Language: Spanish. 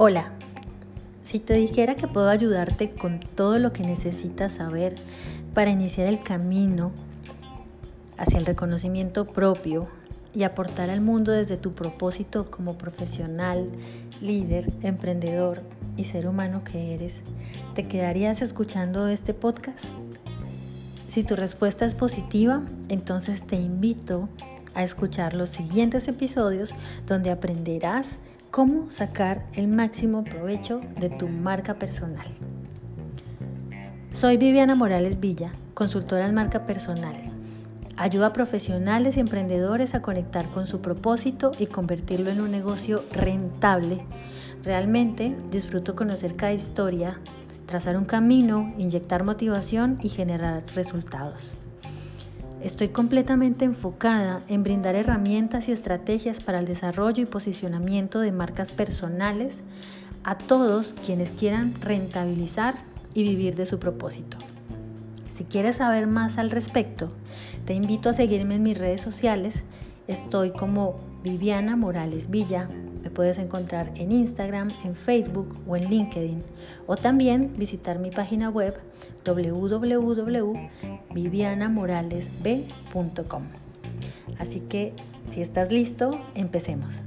Hola, si te dijera que puedo ayudarte con todo lo que necesitas saber para iniciar el camino hacia el reconocimiento propio y aportar al mundo desde tu propósito como profesional, líder, emprendedor y ser humano que eres, ¿te quedarías escuchando este podcast? Si tu respuesta es positiva, entonces te invito a escuchar los siguientes episodios donde aprenderás cómo sacar el máximo provecho de tu marca personal. Soy Viviana Morales Villa, consultora en marca personal. Ayuda a profesionales y emprendedores a conectar con su propósito y convertirlo en un negocio rentable. Realmente disfruto conocer cada historia, trazar un camino, inyectar motivación y generar resultados. Estoy completamente enfocada en brindar herramientas y estrategias para el desarrollo y posicionamiento de marcas personales a todos quienes quieran rentabilizar y vivir de su propósito. Si quieres saber más al respecto, te invito a seguirme en mis redes sociales. Estoy como Viviana Morales Villa. Puedes encontrar en Instagram, en Facebook o en LinkedIn. O también visitar mi página web www.vivianamoralesb.com. Así que si estás listo, empecemos.